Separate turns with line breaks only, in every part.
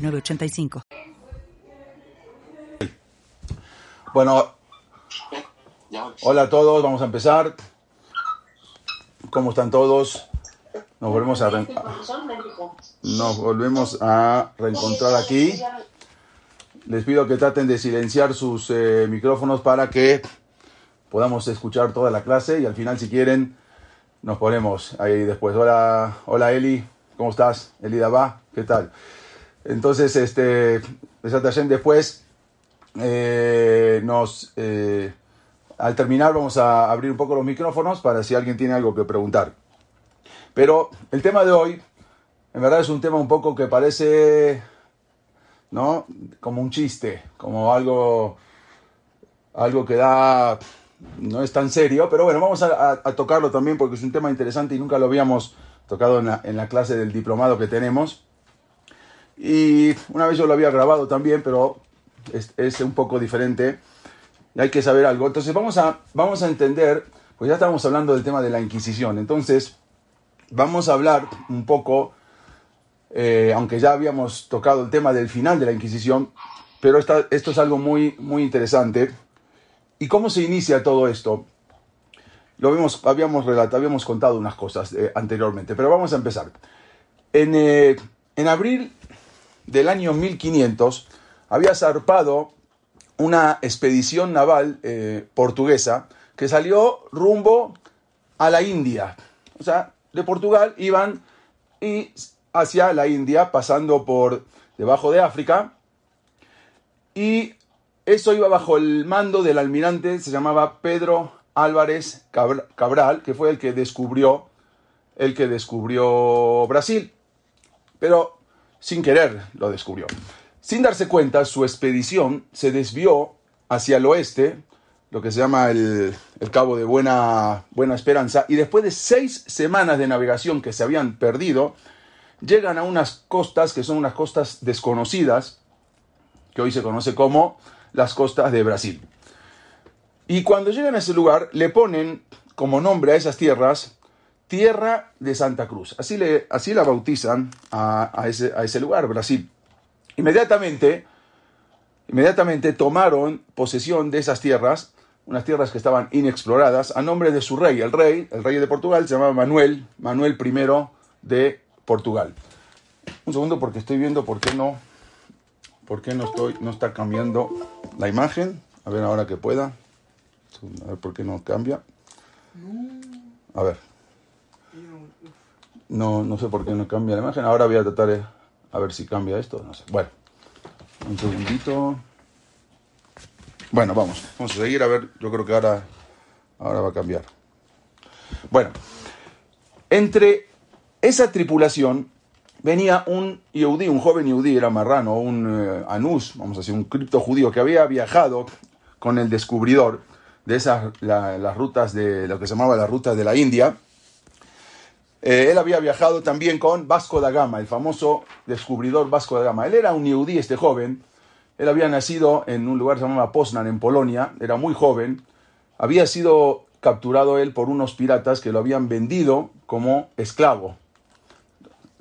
985.
Bueno, hola a todos, vamos a empezar. ¿Cómo están todos? Nos volvemos a, nos volvemos a reencontrar aquí. Les pido que traten de silenciar sus eh, micrófonos para que podamos escuchar toda la clase y al final si quieren nos ponemos ahí después. Hola, hola Eli, ¿cómo estás? Eli Daba, ¿qué tal? Entonces, este, después eh, nos, eh, al terminar vamos a abrir un poco los micrófonos para si alguien tiene algo que preguntar. Pero el tema de hoy, en verdad es un tema un poco que parece, ¿no? Como un chiste, como algo, algo que da, no es tan serio, pero bueno, vamos a, tocarlo también porque es un tema interesante y nunca lo habíamos tocado en la, en la clase del diplomado que tenemos. Y una vez yo lo había grabado también, pero es, un poco diferente. Y hay que saber algo. Entonces vamos a, vamos a entender, pues ya estamos hablando del tema de la Inquisición. Entonces vamos a hablar un poco, eh, aunque ya habíamos tocado el tema del final de la Inquisición, pero esto es algo muy, muy interesante. ¿Y cómo se inicia todo esto? Lo habíamos, habíamos, relatado, habíamos contado unas cosas eh, anteriormente, pero vamos a empezar. En, eh, en abril del año 1500 había zarpado una expedición naval eh, portuguesa que salió rumbo a la India. O sea, de Portugal iban y hacia la India, pasando por debajo de África. Y eso iba bajo el mando del almirante, se llamaba Pedro Álvarez Cabral, que fue el que descubrió, el que descubrió Brasil. Pero sin querer lo descubrió. Sin darse cuenta, su expedición se desvió hacia el oeste, lo que se llama el, Cabo de Buena, Buena Esperanza, y después de seis semanas de navegación que se habían perdido, llegan a unas costas que son unas costas desconocidas, que hoy se conoce como las costas de Brasil. Y cuando llegan a ese lugar, le ponen como nombre a esas tierras Tierra de Santa Cruz. Así, le, así la bautizan a, ese, a ese lugar, Brasil. Inmediatamente, inmediatamente tomaron posesión de esas tierras, unas tierras que estaban inexploradas, a nombre de su rey. El rey, el rey de Portugal, se llamaba Manuel, Manuel I de Portugal. Un segundo porque estoy viendo por qué no, por qué no, estoy, no está cambiando la imagen. A ver ahora que pueda. A ver por qué no cambia. A ver. No, no sé por qué no cambia la imagen. Ahora voy a tratar de a ver si cambia esto. No sé. Bueno, un segundito. Bueno, vamos. Vamos a seguir a ver. Yo creo que ahora, ahora va a cambiar. Bueno, entre esa tripulación venía un Yehudi, un joven Yehudi, era marrano, un eh, anus, vamos a decir, un cripto judío que había viajado con el descubridor de esas, las rutas de lo que se llamaba las rutas de la India eh, él había viajado también con Vasco da Gama, el famoso descubridor Vasco da Gama. Él era un yudí, este joven. Él había nacido en un lugar llamado Poznan, en Polonia. Era muy joven. Había sido capturado él por unos piratas que lo habían vendido como esclavo.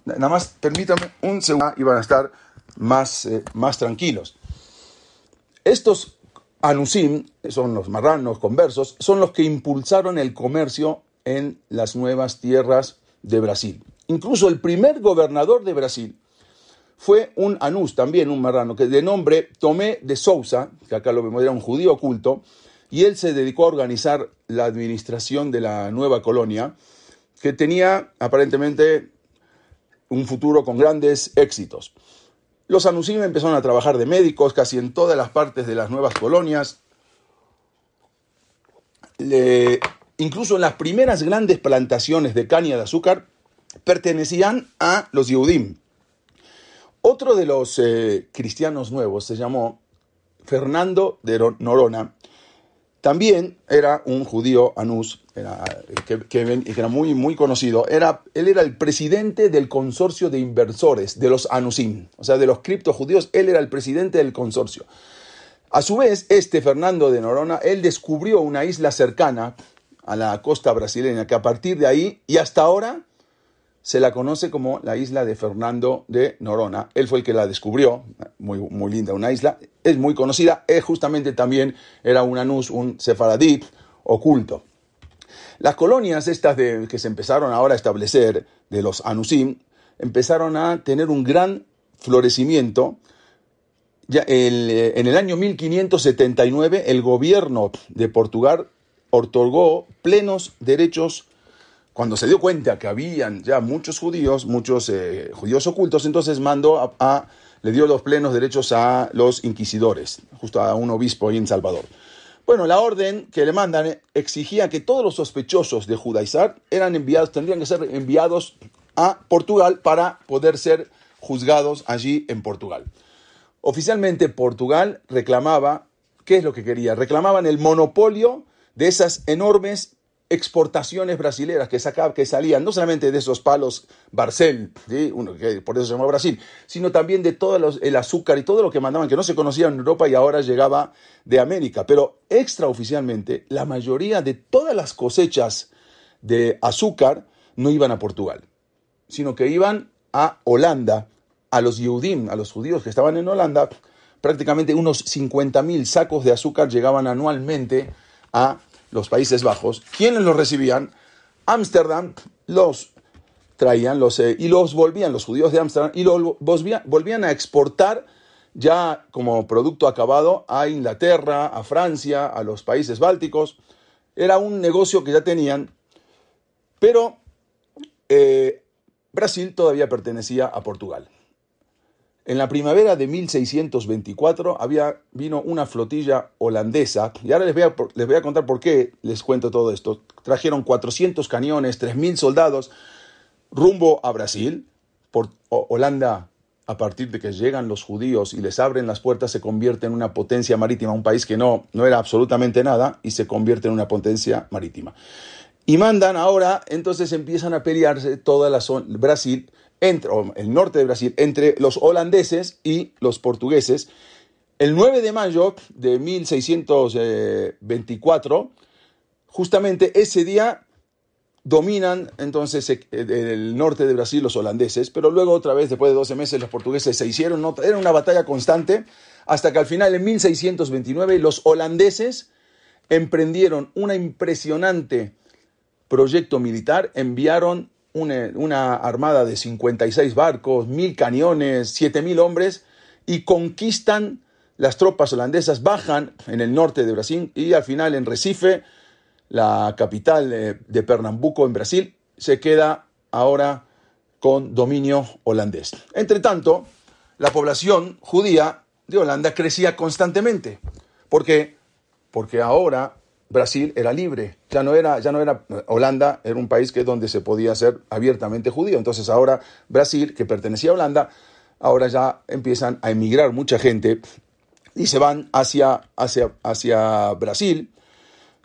Nada más, permítame un segundo y van a estar más, eh, más tranquilos. Estos anusim, son los marranos conversos, son los que impulsaron el comercio en las nuevas tierras de Brasil. Incluso el primer gobernador de Brasil fue un anús, también un marrano, que de nombre Tomé de Sousa, que acá lo vemos, era un judío oculto, y él se dedicó a organizar la administración de la nueva colonia, que tenía aparentemente un futuro con grandes éxitos. Los anusim empezaron a trabajar de médicos casi en todas las partes de las nuevas colonias. Le incluso en las primeras grandes plantaciones de caña de azúcar, pertenecían a los Yehudim. Otro de los eh, cristianos nuevos se llamó Fernando de Norona. También era un judío anus, que, era muy, muy conocido. Era, él era el presidente del consorcio de inversores de los anusim, o sea, de los criptojudíos. Él era el presidente del consorcio. A su vez, este Fernando de Norona, él descubrió una isla cercana a la costa brasileña, que a partir de ahí y hasta ahora se la conoce como la isla de Fernando de Norona. Él fue el que la descubrió, muy, muy linda una isla, es muy conocida, es justamente también era un anus, un sefaradí oculto. Las colonias estas de, que se empezaron ahora a establecer, de los anusim, empezaron a tener un gran florecimiento. Ya en el año 1579 el gobierno de Portugal otorgó plenos derechos cuando se dio cuenta que habían ya muchos judíos, muchos eh, judíos ocultos, entonces mandó a, le dio los plenos derechos a los inquisidores, justo a un obispo ahí en Salvador. Bueno, la orden que le mandan exigía que todos los sospechosos de judaizar eran enviados, tendrían que ser enviados a Portugal para poder ser juzgados allí en Portugal. Oficialmente Portugal reclamaba, ¿qué es lo que quería? Reclamaban el monopolio de esas enormes exportaciones brasileras que, que salían no solamente de esos palos Barcel, Uno, que por eso se llama Brasil, sino también de todo el azúcar y todo lo que mandaban, que no se conocía en Europa y ahora llegaba de América. Pero extraoficialmente, la mayoría de todas las cosechas de azúcar no iban a Portugal, sino que iban a Holanda, a los Yehudim, a los judíos que estaban en Holanda, prácticamente unos 50.000 sacos de azúcar llegaban anualmente a los Países Bajos, ¿quiénes los recibían? Ámsterdam los traían los, eh, y los volvían, los judíos de Ámsterdam, y los volvían, a exportar ya como producto acabado a Inglaterra, a Francia, a los países bálticos. Era un negocio que ya tenían, pero eh, Brasil todavía pertenecía a Portugal. En la primavera de 1624 había, vino una flotilla holandesa, y ahora les voy, a, les voy a contar por qué les cuento todo esto. Trajeron 400 cañones, 3.000 soldados rumbo a Brasil. Por Holanda, a partir de que llegan los judíos y les abren las puertas, se convierte en una potencia marítima, un país que no, no era absolutamente nada, y se convierte en una potencia marítima. Y mandan ahora, entonces empiezan a pelearse toda la zona, Brasil, entre, el norte de Brasil, entre los holandeses y los portugueses. El 9 de mayo de 1624, justamente ese día dominan entonces eh, el norte de Brasil los holandeses, pero luego otra vez, después de 12 meses, los portugueses se hicieron, era una batalla constante, hasta que al final, en 1629, los holandeses emprendieron un impresionante proyecto militar, enviaron una, armada de 56 barcos, mil cañones, 7000 hombres y conquistan las tropas holandesas, bajan en el norte de Brasil y al final en Recife, la capital de, Pernambuco en Brasil, se queda ahora con dominio holandés. Entre tanto, la población judía de Holanda crecía constantemente. ¿Por qué? Porque ahora Brasil era libre, ya no era, ya no era, Holanda era un país que donde se podía ser abiertamente judío. Entonces ahora Brasil, que pertenecía a Holanda, ahora ya empiezan a emigrar mucha gente y se van hacia, hacia, hacia Brasil.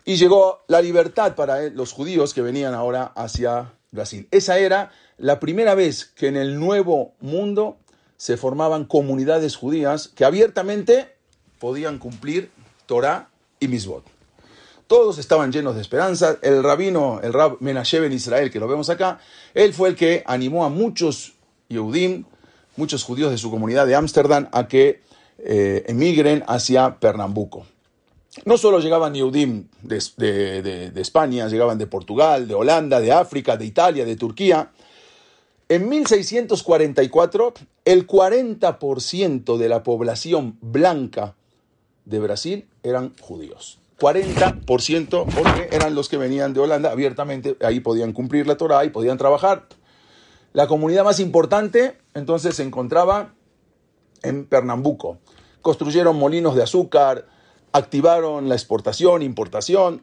Y llegó la libertad para los judíos que venían ahora hacia Brasil. Esa era la primera vez que en el nuevo mundo se formaban comunidades judías que abiertamente podían cumplir Torah y Misbot. Todos estaban llenos de esperanza. El rabino, el rab Menashe en Israel, que lo vemos acá, él fue el que animó a muchos Yehudim, muchos judíos de su comunidad de Ámsterdam, a que eh, emigren hacia Pernambuco. No solo llegaban Yehudim de, de España, llegaban de Portugal, de Holanda, de África, de Italia, de Turquía. En 1644, el 40% de la población blanca de Brasil eran judíos. 40% porque eran los que venían de Holanda abiertamente, ahí podían cumplir la Torah y podían trabajar. La comunidad más importante entonces se encontraba en Pernambuco. Construyeron molinos de azúcar, activaron la exportación, importación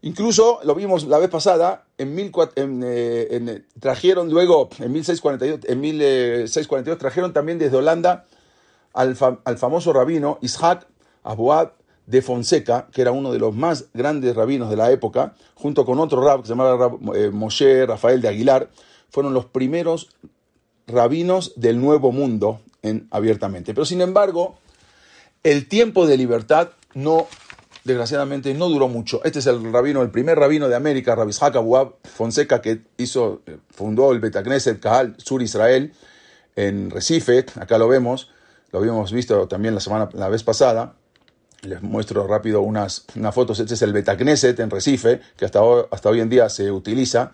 Incluso lo vimos la vez pasada, en, mil, en, trajeron luego, en 1642, en 1642, trajeron también desde Holanda al, al famoso rabino Ishaq Abuad de Fonseca, que era uno de los más grandes rabinos de la época, junto con otro rab que se llamaba eh, Moshe Rafael de Aguilar, fueron los primeros rabinos del Nuevo Mundo en, abiertamente. Pero sin embargo, el tiempo de libertad no, desgraciadamente, no duró mucho. Este es el rabino, el primer rabino de América, Rabbi Abuab Fonseca, que hizo, eh, fundó el Betacneset Kahal Sur Israel en Recife, acá lo vemos, lo habíamos visto también la semana, la vez pasada, les muestro rápido unas, unas fotos. Este es el Betacneset en Recife, que hasta hoy, hasta hoy en día se utiliza,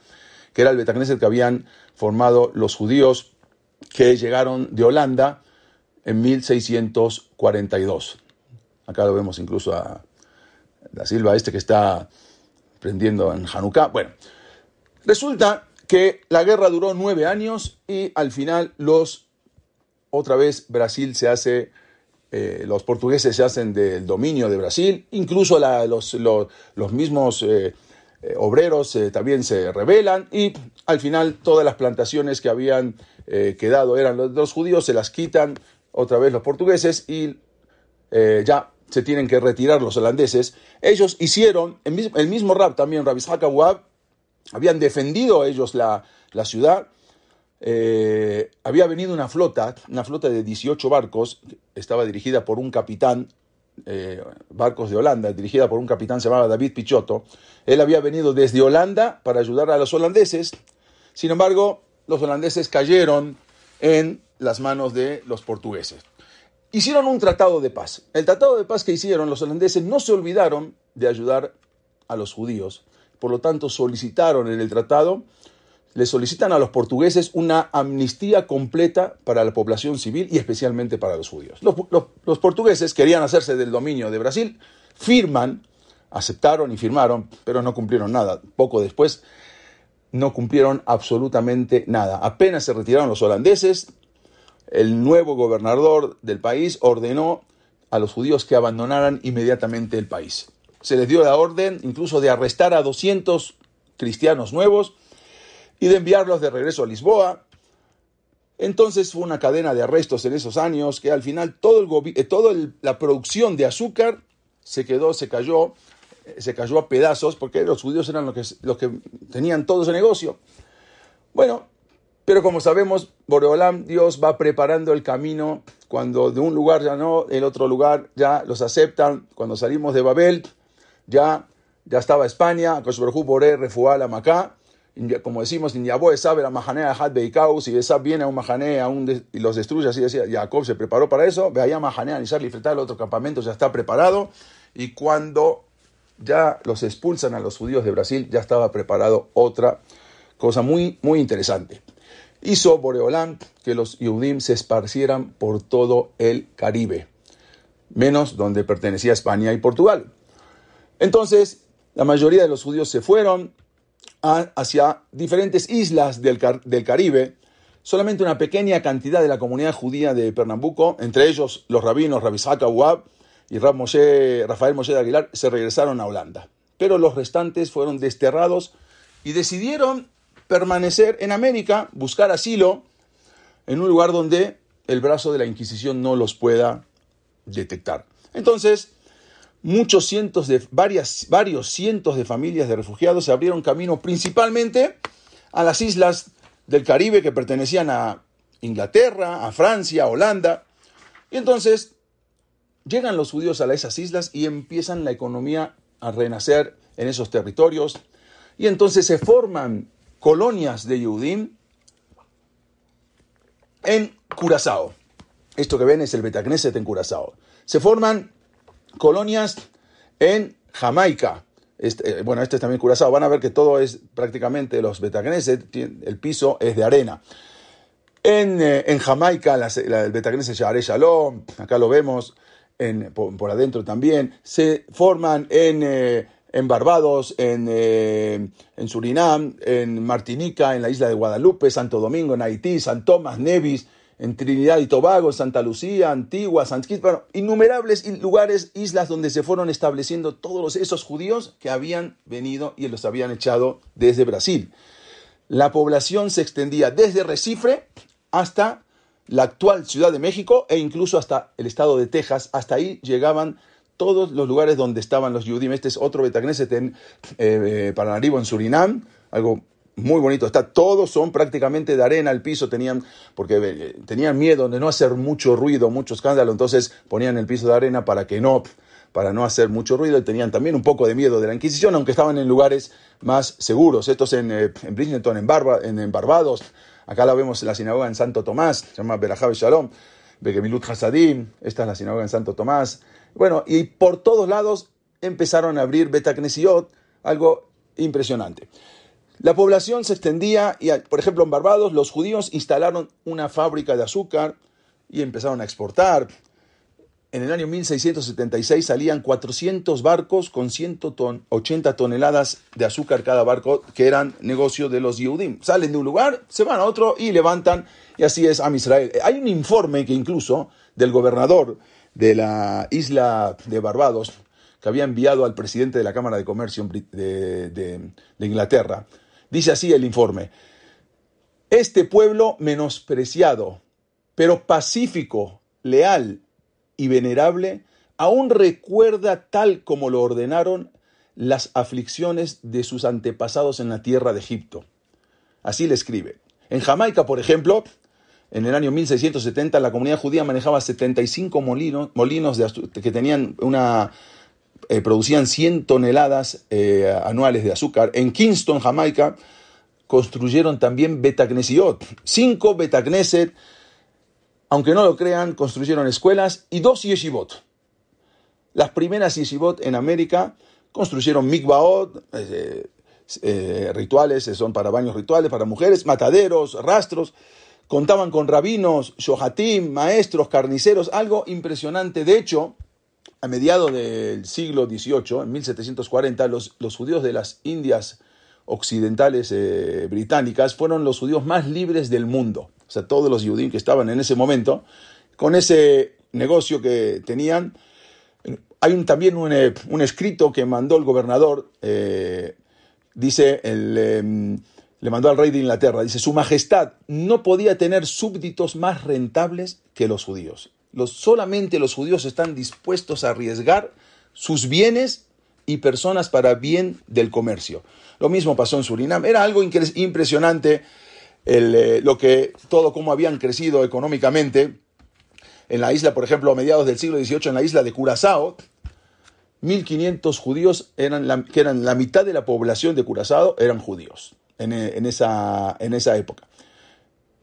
que era el Betacneset que habían formado los judíos que llegaron de Holanda en 1642. Acá lo vemos incluso a la Silva, este que está prendiendo en Hanukkah. Bueno, resulta que la guerra duró nueve años y al final los, otra vez Brasil se hace eh, los portugueses se hacen del dominio de Brasil, incluso los, mismos eh, eh, obreros también se rebelan y al final todas las plantaciones que habían quedado eran los, los, judíos, se las quitan otra vez los portugueses y ya se tienen que retirar los holandeses. Ellos hicieron, el mismo, rap también, Rabbi habían defendido ellos la, la ciudad eh, había venido una flota, una flota de 18 barcos, estaba dirigida por un capitán, eh, barcos de Holanda, dirigida por un capitán se llamaba David Pichotto. Él había venido desde Holanda para ayudar a los holandeses, sin embargo, los holandeses cayeron en las manos de los portugueses. Hicieron un tratado de paz. El tratado de paz que hicieron los holandeses no se olvidaron de ayudar a los judíos. Por lo tanto, solicitaron en el tratado le solicitan a los portugueses una amnistía completa para la población civil y especialmente para los judíos. Los, portugueses querían hacerse del dominio de Brasil, firman, aceptaron y firmaron, pero no cumplieron nada. Poco después no cumplieron absolutamente nada. Apenas se retiraron los holandeses, el nuevo gobernador del país ordenó a los judíos que abandonaran inmediatamente el país. Se les dio la orden incluso de arrestar a 200 cristianos nuevos, y de enviarlos de regreso a Lisboa. Entonces fue una cadena de arrestos en esos años que al final todo el, eh, toda la producción de azúcar se quedó, se cayó, eh, se cayó a pedazos porque los judíos eran los que, los que tenían todo ese negocio. Bueno, pero como sabemos, Boreolam, Dios va preparando el camino cuando de un lugar ya no, el otro lugar ya los aceptan. Cuando salimos de Babel, ya, ya estaba España, Koshberhu Boré, Refual, Macá como decimos, sabe la mahanea Had Beikaus, y Esab viene a un mahanea y los destruye, así decía, Jacob se preparó para eso, ve allá mahanea, Nishar, el otro campamento ya está preparado, y cuando ya los expulsan a los judíos de Brasil, ya estaba preparado otra cosa muy, muy interesante. Hizo Boreolán que los Yudim se esparcieran por todo el Caribe, menos donde pertenecía España y Portugal. Entonces, la mayoría de los judíos se fueron, hacia diferentes islas del, Caribe, solamente una pequeña cantidad de la comunidad judía de Pernambuco, entre ellos los rabinos Rabisaka Uab y Rafael Moshe de Aguilar, se regresaron a Holanda. Pero los restantes fueron desterrados y decidieron permanecer en América, buscar asilo en un lugar donde el brazo de la Inquisición no los pueda detectar. Entonces, muchos cientos de, varias, varios cientos de familias de refugiados se abrieron camino principalmente a las islas del Caribe que pertenecían a Inglaterra, a Francia, a Holanda. Y entonces llegan los judíos a esas islas y empiezan la economía a renacer en esos territorios. Y entonces se forman colonias de Yudim en Curazao. Esto que ven es el Betacneset en Curazao. Se forman colonias en Jamaica. Este, eh, bueno, este es también Curazao. Van a ver que todo es prácticamente los Betagneset, el piso es de arena. En, eh, en Jamaica, el Betagneset Share Shalom, acá lo vemos, por, adentro también. Se forman en, eh, en Barbados, en, en Surinam, en Martinica, en la isla de Guadalupe, Santo Domingo, en Haití, San Tomás, Nevis, en Trinidad y Tobago, Santa Lucía, Antigua, San bueno, innumerables lugares, islas donde se fueron estableciendo todos esos judíos que habían venido y los habían echado desde Brasil. La población se extendía desde Recife hasta la actual Ciudad de México e incluso hasta el estado de Texas. Hasta ahí llegaban todos los lugares donde estaban los Yudim. Este es otro Betagneset en eh, Paranaribo, en Surinam, algo muy bonito. Está, todos son prácticamente de arena al piso, tenían, porque eh, tenían miedo de no hacer mucho ruido, mucho escándalo, entonces ponían el piso de arena para que no, para no hacer mucho ruido, y tenían también un poco de miedo de la Inquisición, aunque estaban en lugares más seguros. Estos en, eh, en Bridgeton, en, Barba, en, Barbados, acá la vemos en la sinagoga en Santo Tomás, se llama Berajave Shalom, Begemilut Hasadim, esta es la sinagoga en Santo Tomás. Bueno, y por todos lados empezaron a abrir Betacnesiot, algo impresionante. La población se extendía y, por ejemplo, en Barbados los judíos instalaron una fábrica de azúcar y empezaron a exportar. En el año 1676 salían 400 barcos con 180 toneladas de azúcar cada barco, que eran negocio de los Yehudim. Salen de un lugar, se van a otro y levantan, y así es a Israel. Hay un informe que incluso del gobernador de la isla de Barbados, que había enviado al presidente de la Cámara de Comercio de Inglaterra, Dice así el informe. Este pueblo menospreciado, pero pacífico, leal y venerable, aún recuerda tal como lo ordenaron las aflicciones de sus antepasados en la tierra de Egipto. Así le escribe. En Jamaica, por ejemplo, en el año 1670 la comunidad judía manejaba 75 molinos, molinos que tenían una eh, producían 100 toneladas eh, anuales de azúcar. En Kingston, Jamaica, construyeron también Betacnesiot. Cinco Betacneset, aunque no lo crean, construyeron escuelas y dos yeshivot. Las primeras yeshivot en América construyeron mikvaot, eh, rituales, son para baños rituales, para mujeres, mataderos, rastros. Contaban con rabinos, shohatim, maestros, carniceros, algo impresionante. De hecho, a mediados del siglo XVIII, en 1740, los, judíos de las Indias occidentales eh, británicas fueron los judíos más libres del mundo. O sea, todos los judíos que estaban en ese momento, con ese negocio que tenían. Hay un, también un, eh, escrito que mandó el gobernador, eh, dice, em, le mandó al rey de Inglaterra, dice, Su Majestad no podía tener súbditos más rentables que los judíos solamente los judíos están dispuestos a arriesgar sus bienes y personas para bien del comercio. Lo mismo pasó en Surinam. Era algo impresionante eh, lo que todo cómo habían crecido económicamente. En la isla, por ejemplo, a mediados del siglo XVIII, en la isla de Curazao, 1.500 judíos, eran que eran la mitad de la población de Curazao, eran judíos en, en, esa, en esa época.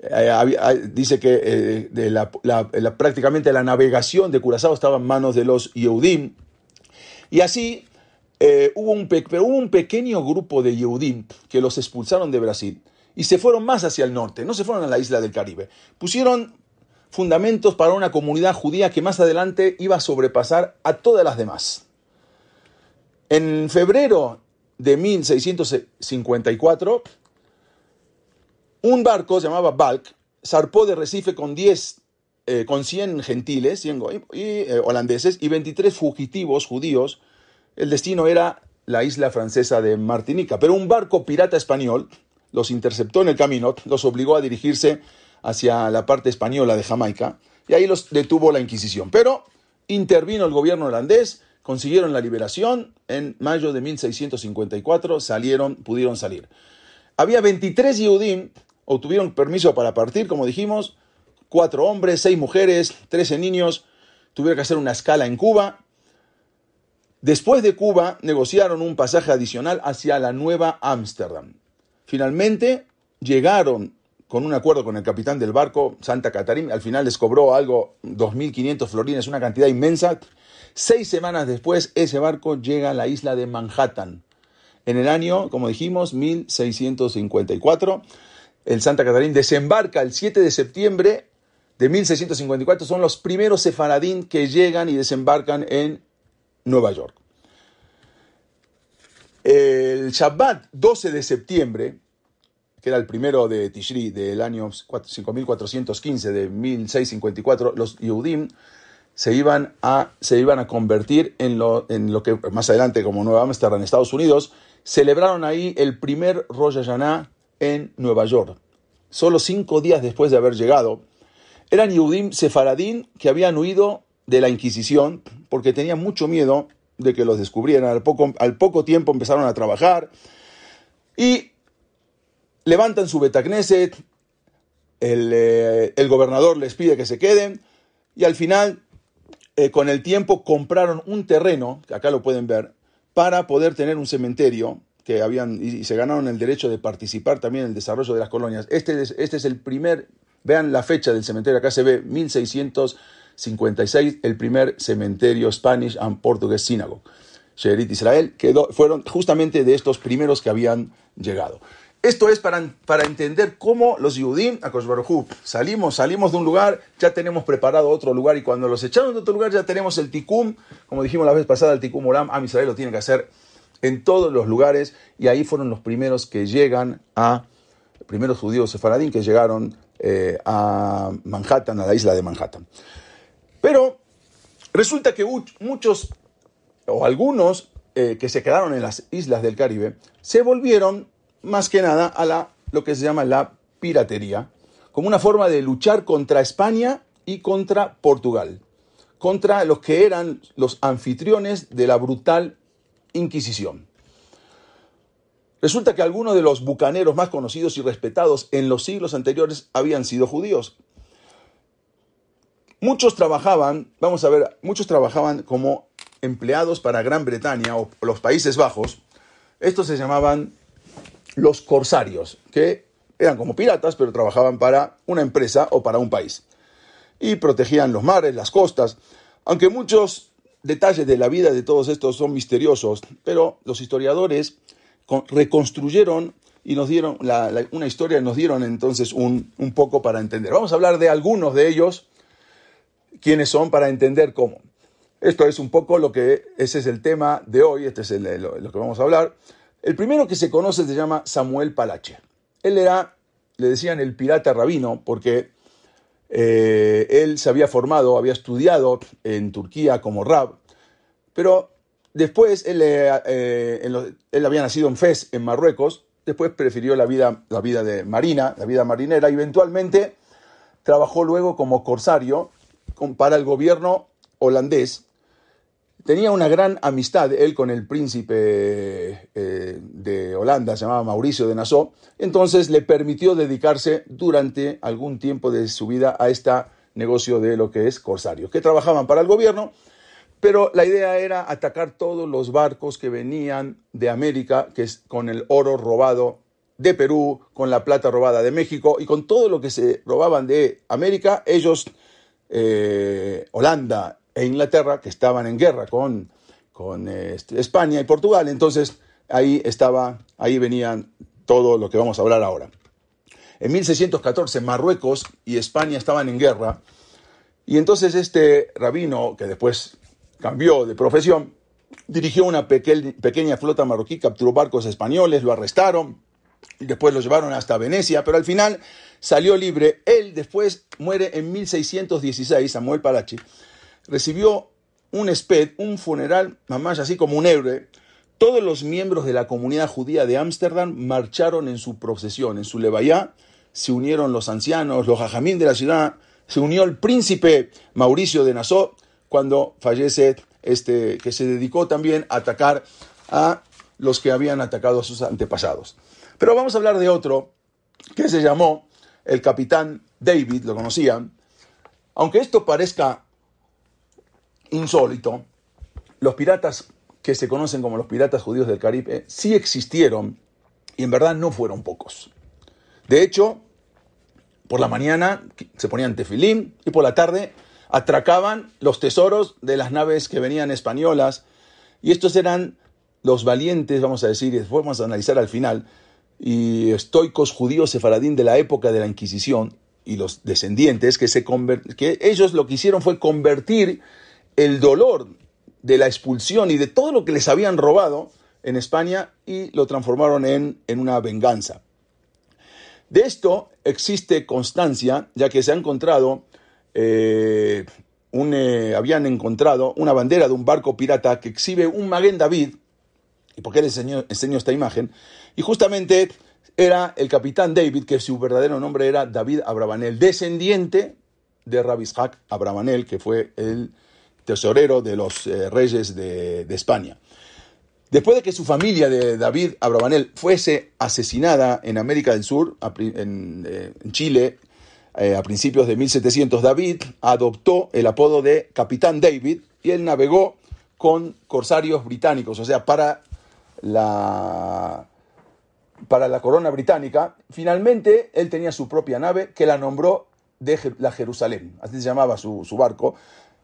Eh, dice que eh, prácticamente la navegación de Curazao estaba en manos de los Yehudim. Y así eh, hubo, un hubo un pequeño grupo de Yehudim que los expulsaron de Brasil y se fueron más hacia el norte, no se fueron a la isla del Caribe. Pusieron fundamentos para una comunidad judía que más adelante iba a sobrepasar a todas las demás. En febrero de 1654, un barco se llamaba Balk, zarpó de Recife con 10, eh, con 100 gentiles, 100 y, eh, holandeses y 23 fugitivos judíos. El destino era la isla francesa de Martinica, pero un barco pirata español los interceptó en el camino, los obligó a dirigirse hacia la parte española de Jamaica y ahí los detuvo la Inquisición. Pero intervino el gobierno holandés, consiguieron la liberación, en mayo de 1654 salieron, pudieron salir. Había 23 Yehudim obtuvieron permiso para partir, como dijimos, cuatro hombres, seis mujeres, trece niños, tuvieron que hacer una escala en Cuba. Después de Cuba, negociaron un pasaje adicional hacia la Nueva Ámsterdam. Finalmente, llegaron con un acuerdo con el capitán del barco, Santa Catarina, al final les cobró algo, 2.500 florines, una cantidad inmensa. Seis semanas después, ese barco llega a la isla de Manhattan. En el año, como dijimos, 1654 el Santa Catarina desembarca el 7 de septiembre de 1654. Son los primeros sefaradín que llegan y desembarcan en Nueva York. El Shabbat 12 de septiembre, que era el primero de Tishri del año 5415 de 1654, los Yehudim se iban a, se iban a convertir en lo, en lo que más adelante, como Nueva Amsterdam en Estados Unidos, celebraron ahí el primer Rosh Hashanah en Nueva York. Solo cinco días después de haber llegado, eran Yehudim sefaradín que habían huido de la Inquisición porque tenían mucho miedo de que los descubrieran. Al poco, tiempo empezaron a trabajar y levantan su Betacneset, el, eh, el gobernador les pide que se queden y al final eh, con el tiempo compraron un terreno, acá lo pueden ver, para poder tener un cementerio que habían y se ganaron el derecho de participar también en el desarrollo de las colonias. Este es, este es el primer, vean la fecha del cementerio, acá se ve 1656, el primer cementerio Spanish and Portuguese Synagogue. Sherit Israel quedó, fueron justamente de estos primeros que habían llegado. Esto es para, para entender cómo los Yudim, a salimos, salimos de un lugar, ya tenemos preparado otro lugar y cuando los echaron de otro lugar ya tenemos el Tikum, como dijimos la vez pasada, el Tikum Oram, a Israel lo tiene que hacer en todos los lugares y ahí fueron los primeros que llegan a, primeros judíos sefaradín que llegaron eh, a Manhattan, a la isla de Manhattan. Pero resulta que muchos o algunos eh, que se quedaron en las islas del Caribe se volvieron más que nada a la, lo que se llama la piratería, como una forma de luchar contra España y contra Portugal, contra los que eran los anfitriones de la brutal Inquisición. Resulta que algunos de los bucaneros más conocidos y respetados en los siglos anteriores habían sido judíos. Muchos trabajaban, vamos a ver, muchos trabajaban como empleados para Gran Bretaña o los Países Bajos. Estos se llamaban los corsarios, que eran como piratas, pero trabajaban para una empresa o para un país. Y protegían los mares, las costas, aunque muchos detalles de la vida de todos estos son misteriosos, pero los historiadores reconstruyeron y nos dieron una historia, nos dieron entonces un, poco para entender. Vamos a hablar de algunos de ellos, quiénes son, para entender cómo. Esto es un poco lo que, ese es el tema de hoy, este es lo que vamos a hablar. El primero que se conoce se llama Samuel Palache. Él era, le decían el pirata rabino, porque eh, él se había formado, había estudiado en Turquía como rab, pero después él, eh, eh, él había nacido en Fez, en Marruecos, después prefirió la vida, la vida de marina, la vida marinera, y eventualmente trabajó luego como corsario para el gobierno holandés tenía una gran amistad él con el príncipe eh, de Holanda, se llamaba Mauricio de Nassau, entonces le permitió dedicarse durante algún tiempo de su vida a este negocio de lo que es corsario, que trabajaban para el gobierno, pero la idea era atacar todos los barcos que venían de América, que es con el oro robado de Perú, con la plata robada de México y con todo lo que se robaban de América, ellos, eh, Holanda e Inglaterra, que estaban en guerra con, con este, España y Portugal. Entonces ahí estaba, ahí venían todo lo que vamos a hablar ahora. En 1614 Marruecos y España estaban en guerra y entonces este rabino, que después cambió de profesión, dirigió una pequeña flota marroquí, capturó barcos españoles, lo arrestaron y después lo llevaron hasta Venecia, pero al final salió libre. Él después muere en 1616, Samuel Palachi, recibió un esped, un funeral, mamás, así como un héroe. Todos los miembros de la comunidad judía de Ámsterdam marcharon en su procesión, en su levayá, se unieron los ancianos, los jajamín de la ciudad, se unió el príncipe Mauricio de Nassau cuando fallece este, que se dedicó también a atacar a los que habían atacado a sus antepasados. Pero vamos a hablar de otro que se llamó el capitán David, lo conocían. Aunque esto parezca insólito, los piratas que se conocen como los piratas judíos del Caribe sí existieron y en verdad no fueron pocos. De hecho, por la mañana se ponían tefilín y por la tarde atracaban los tesoros de las naves que venían españolas y estos eran los valientes, vamos a decir, y después vamos a analizar al final, y estoicos judíos sefaradín de la época de la Inquisición y los descendientes que, se que ellos lo que hicieron fue convertir el dolor de la expulsión y de todo lo que les habían robado en España y lo transformaron en, en una venganza. De esto existe constancia, ya que se ha encontrado, eh, un, eh, habían encontrado una bandera de un barco pirata que exhibe un Maguen David. ¿Y por qué les enseño, esta imagen? Y justamente era el capitán David, que su verdadero nombre era David Abravanel, descendiente de Rabishak Abravanel, que fue el tesorero de los eh, reyes de, España. Después de que su familia de David Abravanel fuese asesinada en América del Sur, en, eh, Chile, eh, a principios de 1700, David adoptó el apodo de Capitán David y él navegó con corsarios británicos, o sea, para la, para la corona británica. Finalmente, él tenía su propia nave que la nombró de la Jerusalén, así se llamaba su, barco,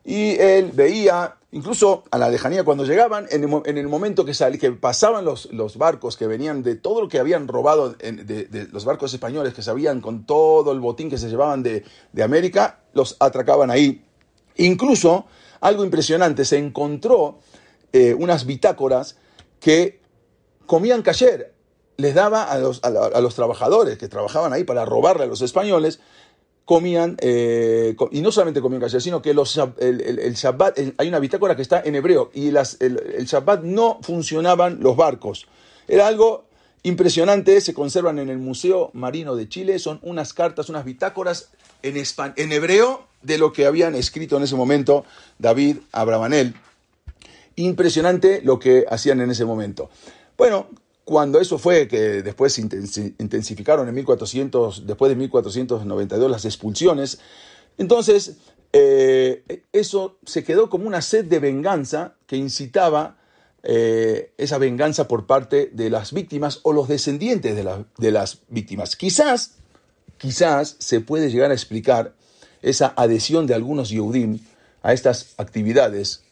y él veía, incluso a la lejanía cuando llegaban, en el, momento que, que pasaban los, los, barcos que venían de todo lo que habían robado, de, los barcos españoles que sabían con todo el botín que se llevaban de, América, los atracaban ahí. Incluso, algo impresionante, se encontró eh, unas bitácoras que comían cayer, les daba a los, a los trabajadores que trabajaban ahí para robarle a los españoles, comían, eh, y no solamente comían kasher, sino que los, el, Shabbat, hay una bitácora que está en hebreo, y las, el, Shabbat no funcionaban los barcos. Era algo impresionante, se conservan en el Museo Marino de Chile, son unas cartas, unas bitácoras en, en hebreo de lo que habían escrito en ese momento David Abravanel. Impresionante lo que hacían en ese momento. Bueno, cuando eso fue que después se intensificaron en 1400, después de 1492 las expulsiones, entonces eh, eso se quedó como una sed de venganza que incitaba eh, esa venganza por parte de las víctimas o los descendientes de, las víctimas. Quizás, quizás se puede llegar a explicar esa adhesión de algunos Yehudim a estas actividades,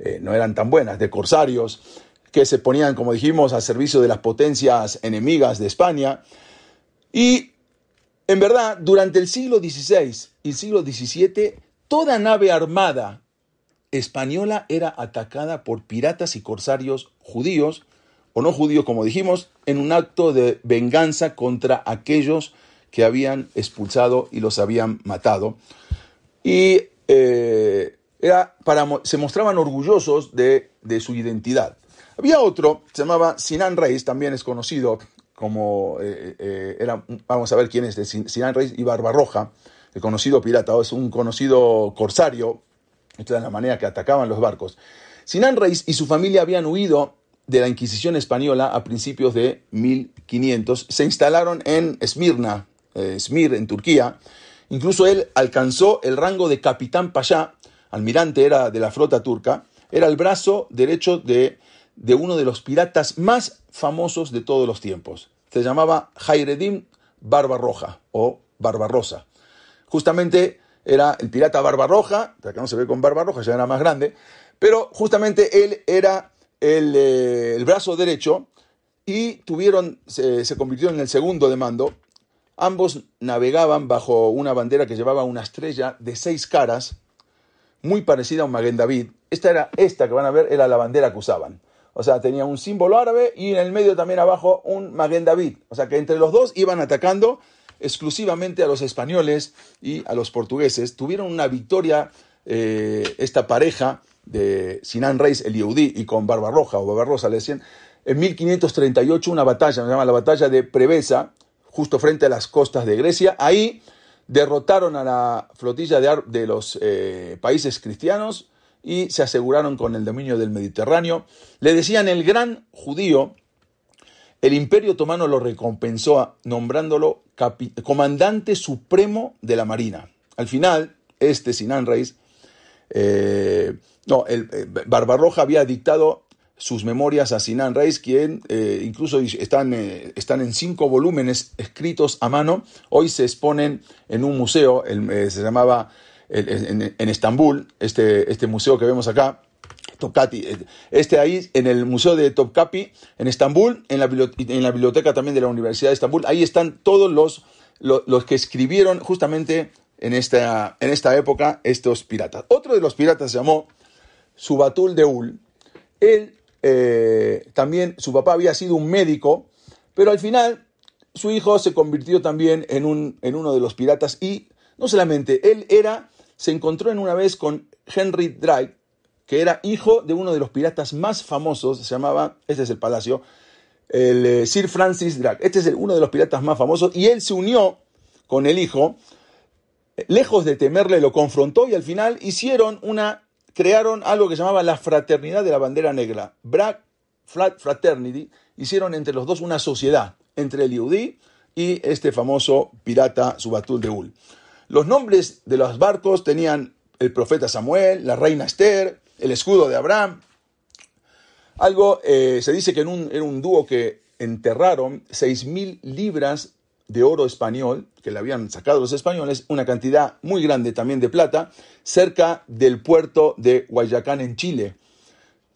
eh, no eran tan buenas, de corsarios, que se ponían, como dijimos, al servicio de las potencias enemigas de España. Y en verdad, durante el siglo XVI y el siglo XVII, toda nave armada española era atacada por piratas y corsarios judíos, o no judíos, como dijimos, en un acto de venganza contra aquellos que habían expulsado y los habían matado. Y eh, era para, se mostraban orgullosos de, de su identidad. Había otro, se llamaba Sinan Reis, también es conocido como, eh, eh, era, vamos a ver quién es, de Sinan Reis y Barbarroja, el conocido pirata, o es un conocido corsario, esta es la manera que atacaban los barcos. Sinan Reis y su familia habían huido de la Inquisición española a principios de 1500, se instalaron en Esmirna, eh, Smir, en Turquía, incluso él alcanzó el rango de capitán pasha, almirante era de la flota turca, era el brazo derecho de de uno de los piratas más famosos de todos los tiempos. Se llamaba Jairedim Barbarroja o Barbarosa. Justamente era el pirata Barbarroja, que no se ve con Barbarroja, ya era más grande, pero justamente él era el, eh, brazo derecho y tuvieron, se, se convirtió en el segundo de mando. Ambos navegaban bajo una bandera que llevaba una estrella de seis caras, muy parecida a un Maguen David. Esta era esta que van a ver, era la bandera que usaban. O sea, tenía un símbolo árabe y en el medio también abajo un Maguen David. O sea que entre los dos iban atacando exclusivamente a los españoles y a los portugueses. Tuvieron una victoria eh, esta pareja de Sinan Reis, el Yehudí, y con Barbarroja o Barbarosa, le decían, en 1538 una batalla, se llama la batalla de Prevesa, justo frente a las costas de Grecia. Ahí derrotaron a la flotilla de, de los eh, países cristianos y se aseguraron con el dominio del Mediterráneo. Le decían el gran judío, el imperio otomano lo recompensó nombrándolo comandante supremo de la marina. Al final, este Sinan Reis, eh, no, el, eh, Barbarroja había dictado sus memorias a Sinan Reis, quien eh, incluso están, están en cinco volúmenes escritos a mano. Hoy se exponen en un museo, se llamaba en, Estambul, este, este museo que vemos acá, Topkapi, este ahí en el Museo de Topkapi, en Estambul, en la, en la biblioteca también de la Universidad de Estambul, ahí están todos los, los, que escribieron justamente en esta, en esta época estos piratas. Otro de los piratas se llamó Subatul Deul. Él eh, también, su papá había sido un médico, pero al final su hijo se convirtió también en, un, en uno de los piratas y no solamente, él era, se encontró en una vez con Henry Drake, que era hijo de uno de los piratas más famosos, se llamaba, este es el palacio, el eh, Sir Francis Drake. Este es uno de los piratas más famosos y él se unió con el hijo, lejos de temerle, lo confrontó y al final hicieron una, crearon algo que llamaba la Fraternidad de la Bandera Negra, Black Fraternity, hicieron entre los dos una sociedad, entre el Yehudi y este famoso pirata Subatul de Ul. Los nombres de los barcos tenían el profeta Samuel, la reina Esther, el escudo de Abraham. Algo, eh, se dice que en un, era un dúo que enterraron 6.000 libras de oro español, que le habían sacado los españoles, una cantidad muy grande también de plata, cerca del puerto de Guayacán en Chile.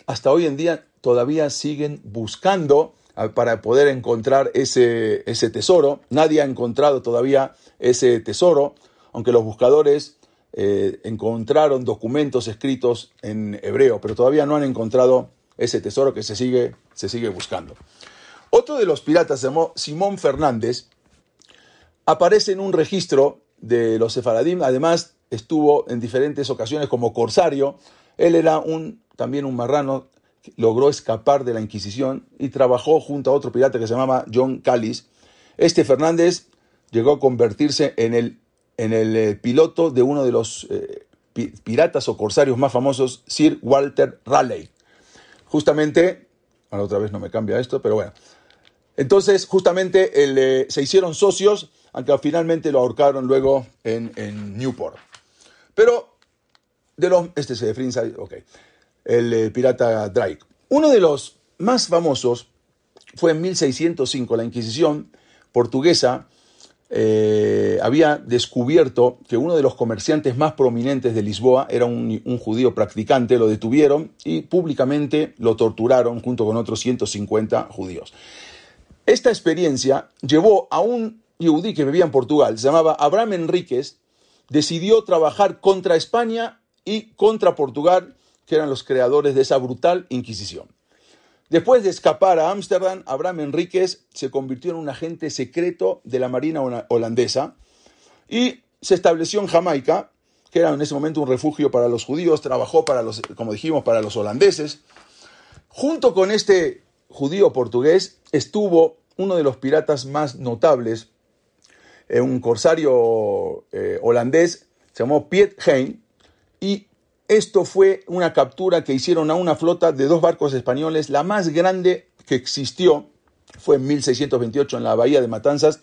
Hasta hoy en día todavía siguen buscando para poder encontrar ese, ese tesoro. Nadie ha encontrado todavía ese tesoro, aunque los buscadores eh, encontraron documentos escritos en hebreo, pero todavía no han encontrado ese tesoro que se sigue, se sigue buscando. Otro de los piratas llamó Simón Fernández, aparece en un registro de los sefaradim, además estuvo en diferentes ocasiones como corsario, él era un, también un marrano logró escapar de la Inquisición y trabajó junto a otro pirata que se llamaba John Callis. Este Fernández llegó a convertirse en el, en el eh, piloto de uno de los eh, piratas o corsarios más famosos, Sir Walter Raleigh. Justamente, ahora otra vez no me cambia esto, pero bueno. Entonces, justamente eh, se hicieron socios, aunque finalmente lo ahorcaron luego en, Newport. Pero, de los, este es de ok el pirata Drake. Uno de los más famosos fue en 1605, la Inquisición portuguesa eh, había descubierto que uno de los comerciantes más prominentes de Lisboa era un, judío practicante, lo detuvieron y públicamente lo torturaron junto con otros 150 judíos. Esta experiencia llevó a un judí que vivía en Portugal, se llamaba Abraham Enríquez, decidió trabajar contra España y contra Portugal que eran los creadores de esa brutal Inquisición. Después de escapar a Ámsterdam, Abraham Enríquez se convirtió en un agente secreto de la Marina holandesa y se estableció en Jamaica, que era en ese momento un refugio para los judíos, trabajó para los, como dijimos, para los holandeses. Junto con este judío portugués estuvo uno de los piratas más notables, eh, un corsario eh, holandés, se llamó Piet Hein, y esto fue una captura que hicieron a una flota de dos barcos españoles, la más grande que existió, fue en 1628 en la bahía de Matanzas.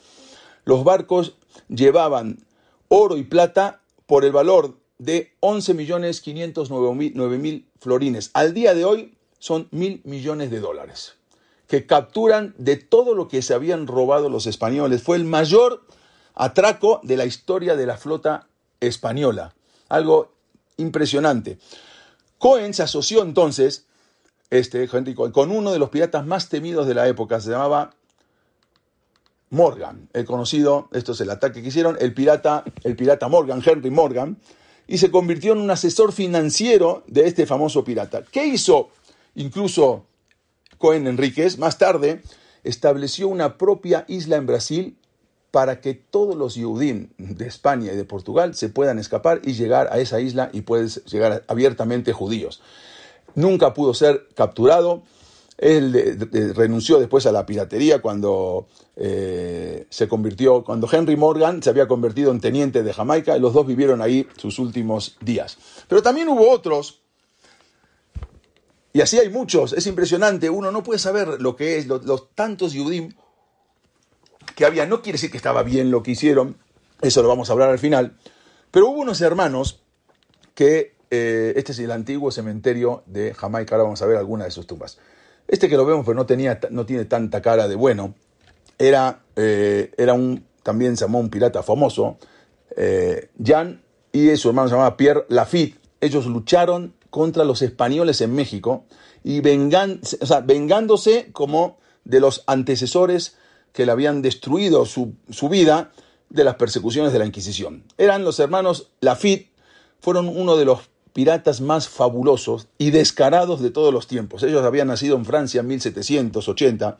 Los barcos llevaban oro y plata por el valor de 11.509.000 florines. Al día de hoy son mil millones de dólares que capturan de todo lo que se habían robado los españoles. Fue el mayor atraco de la historia de la flota española. Algo impresionante. Cohen se asoció entonces, este Henry Cohen, con uno de los piratas más temidos de la época, se llamaba Morgan, el conocido, esto es el ataque que hicieron, el pirata, el pirata Morgan, Henry Morgan, y se convirtió en un asesor financiero de este famoso pirata. ¿Qué hizo incluso Cohen Enríquez? Más tarde estableció una propia isla en Brasil para que todos los Yudim de España y de Portugal se puedan escapar y llegar a esa isla y pueden llegar abiertamente judíos. Nunca pudo ser capturado. Él renunció después a la piratería cuando eh, se convirtió, cuando Henry Morgan se había convertido en teniente de Jamaica y los dos vivieron ahí sus últimos días. Pero también hubo otros, y así hay muchos, es impresionante, uno no puede saber lo que es, los, tantos Yudim que había, no quiere decir que estaba bien lo que hicieron, eso lo vamos a hablar al final, pero hubo unos hermanos que, eh, este es el antiguo cementerio de Jamaica, ahora vamos a ver alguna de sus tumbas. Este que lo vemos, pero no, tenía, no tiene tanta cara de bueno, era, eh, era un, también se llamó un pirata famoso, eh, Jan y su hermano se llamaba Pierre Lafitte, ellos lucharon contra los españoles en México y vengándose como de los antecesores que le habían destruido su, vida de las persecuciones de la Inquisición. Eran los hermanos Lafitte, fueron uno de los piratas más fabulosos y descarados de todos los tiempos. Ellos habían nacido en Francia en 1780.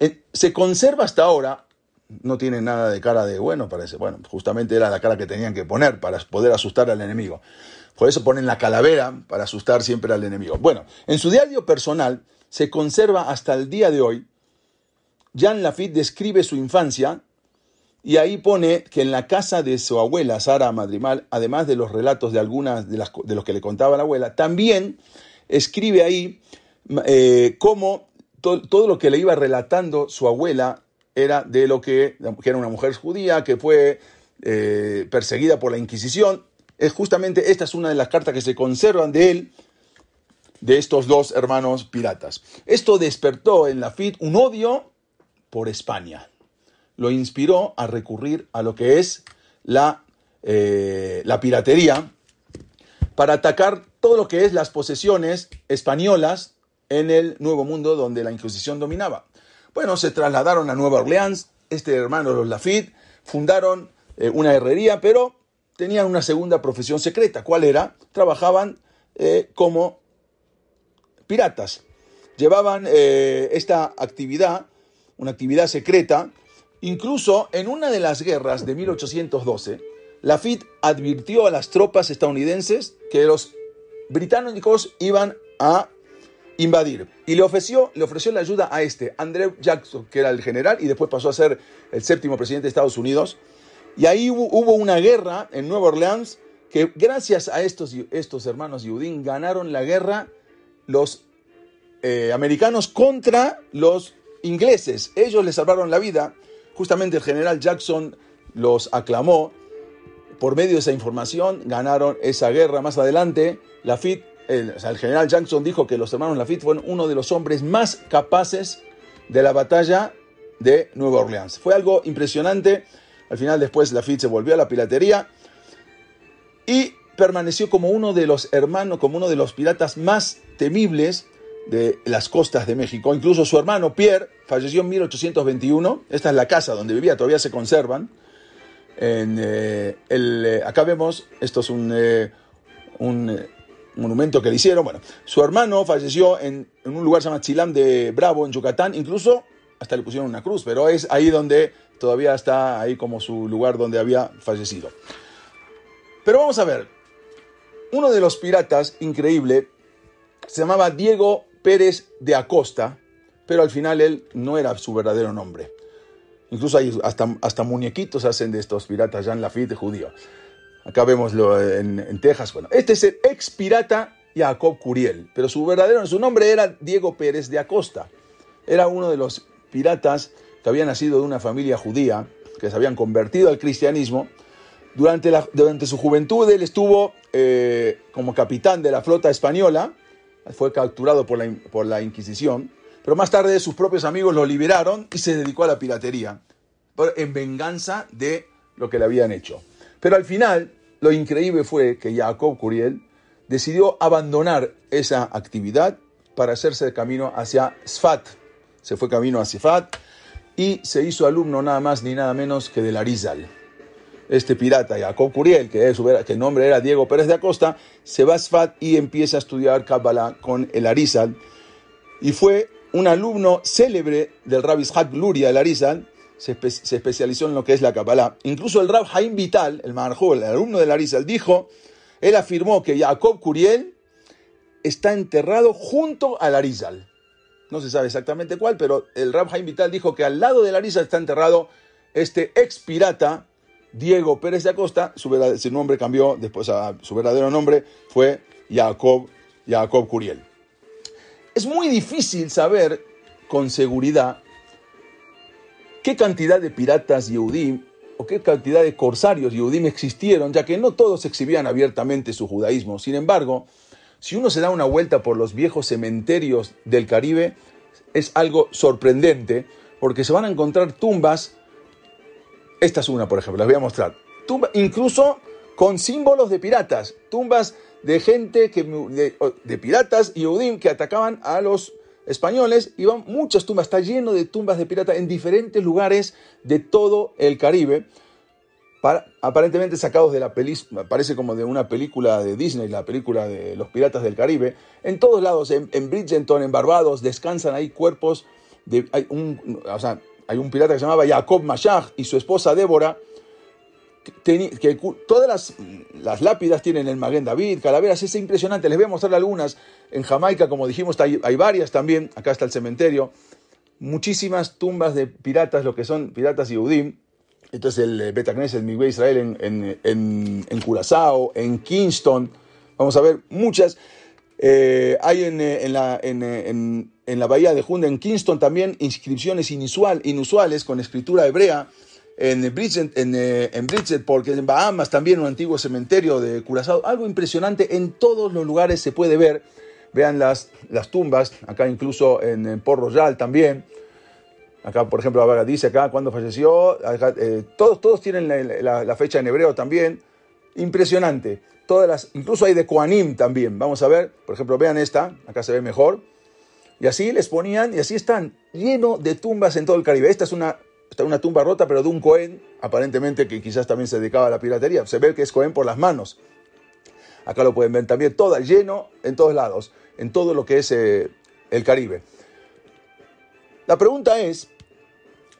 Eh, se conserva hasta ahora, no tienen nada de cara de bueno, parece. Bueno, justamente era la cara que tenían que poner para poder asustar al enemigo. Por eso ponen la calavera para asustar siempre al enemigo. Bueno, en su diario personal se conserva hasta el día de hoy. Jean Lafitte describe su infancia y ahí pone que en la casa de su abuela, Sara Madrimal, además de los relatos de algunas de, las, de los que le contaba la abuela, también escribe ahí eh, cómo todo lo que le iba relatando su abuela era de lo que, que era una mujer judía, que fue eh, perseguida por la Inquisición. Es justamente esta es una de las cartas que se conservan de él, de estos dos hermanos piratas. Esto despertó en Lafitte un odio por España. Lo inspiró a recurrir a lo que es la, eh, la piratería para atacar todo lo que es las posesiones españolas en el Nuevo Mundo donde la Inquisición dominaba. Bueno, se trasladaron a Nueva Orleans, este hermano los Lafitte, fundaron eh, una herrería, pero tenían una segunda profesión secreta. ¿Cuál era? Trabajaban eh, como piratas. Llevaban esta actividad, una actividad secreta, incluso en una de las guerras de 1812, Lafitte advirtió a las tropas estadounidenses que los británicos iban a invadir. Y le ofreció, le ofreció la ayuda a este, Andrew Jackson, que era el general y después pasó a ser el séptimo presidente de Estados Unidos. Y ahí hubo, una guerra en Nueva Orleans que gracias a estos, estos hermanos Yudín ganaron la guerra los eh, americanos contra los ingleses. Ellos les salvaron la vida. Justamente el general Jackson los aclamó. Por medio de esa información ganaron esa guerra. Más adelante, Lafitte el, general Jackson dijo que los hermanos Lafitte fueron uno de los hombres más capaces de la batalla de Nueva Orleans. Fue algo impresionante. Al final después Lafitte se volvió a la piratería y permaneció como uno de los hermanos, como uno de los piratas más temibles de las costas de México. Incluso su hermano Pierre falleció en 1821. Esta es la casa donde vivía, todavía se conservan. En, eh, el, eh, acá vemos, esto es un, eh, monumento que le hicieron. Bueno, su hermano falleció en, un lugar llamado Chilam de Bravo, en Yucatán. Incluso hasta le pusieron una cruz, pero es ahí donde todavía está ahí como su lugar donde había fallecido. Pero vamos a ver, uno de los piratas, increíble, se llamaba Diego Pérez de Acosta, pero al final él no era su verdadero nombre. Incluso hay hasta, hasta muñequitos hacen de estos piratas Jean Lafitte judío. Acá vemos en, en, Texas. Bueno, este es el ex pirata Jacob Curiel, pero su verdadero su nombre era Diego Pérez de Acosta. Era uno de los piratas que había nacido de una familia judía, que se habían convertido al cristianismo. Durante, la, durante su juventud él estuvo eh, como capitán de la flota española, fue capturado por la, por la Inquisición, pero más tarde sus propios amigos lo liberaron y se dedicó a la piratería, en venganza de lo que le habían hecho. Pero al final lo increíble fue que Jacob Curiel decidió abandonar esa actividad para hacerse de camino hacia Sfat. Se fue camino hacia Sfat y se hizo alumno nada más ni nada menos que del Arizal. Este pirata, Jacob Curiel, que, el nombre era Diego Pérez de Acosta, se va a Sfat y empieza a estudiar Kabbalah con el Arizal. Y fue un alumno célebre del Rabbi Ishaq Luria del Arizal, se, especializó en lo que es la Kabbalah. Incluso el Rab Haim Vital, el Marjol, el alumno de Larizal, dijo, él afirmó que Jacob Curiel está enterrado junto a Larizal. No se sabe exactamente cuál, pero el Rab Haim Vital dijo que al lado de Larizal está enterrado este ex pirata Diego Pérez de Acosta. Su, nombre cambió después a su verdadero nombre fue Jacob, Jacob Curiel. Es muy difícil saber con seguridad qué cantidad de piratas Yehudim o qué cantidad de corsarios Yehudim existieron, ya que no todos exhibían abiertamente su judaísmo. Sin embargo, si uno se da una vuelta por los viejos cementerios del Caribe, es algo sorprendente, porque se van a encontrar tumbas, esta es una, por ejemplo, las voy a mostrar, Tumba, incluso con símbolos de piratas, tumbas de gente, que, de, de piratas Yehudim que atacaban a los españoles iban muchas tumbas, está lleno de tumbas de pirata en diferentes lugares de todo el Caribe, aparentemente sacados de la película, parece como de una película de Disney, la película de los piratas del Caribe. En todos lados, en, Bridgeton, en Barbados, descansan ahí cuerpos de, hay un, o sea, hay un pirata que se llamaba Jacob Mashach y su esposa Débora, que, todas las, las, lápidas tienen el Maguen David, calaveras, es impresionante. Les voy a mostrar algunas. En Jamaica, como dijimos, hay, varias también. Acá está el cementerio. Muchísimas tumbas de piratas, lo que son piratas y Udim. Entonces el eh, Betacnes, el Miguel Israel en, en, en, en, Curazao, en Kingston. Vamos a ver muchas. Eh, hay en, eh, en, la, en, la bahía de Junda, en Kingston, también inscripciones inusual, inusuales con escritura hebrea en Bridget, en, eh, en porque en Bahamas también un antiguo cementerio de Curazao, algo impresionante, en todos los lugares se puede ver, vean las, las tumbas, acá incluso en, Port Royal también, acá por ejemplo dice acá cuando falleció, eh, todos, todos tienen la, fecha en hebreo también, impresionante, todas las, incluso hay de Koanim también, vamos a ver, por ejemplo vean esta, acá se ve mejor, y así les ponían, y así están, lleno de tumbas en todo el Caribe. Esta es una una tumba rota, pero de un Cohen, aparentemente que quizás también se dedicaba a la piratería. Se ve que es Cohen por las manos. Acá lo pueden ver también, todo lleno en todos lados, en todo lo que es eh, el Caribe. La pregunta es,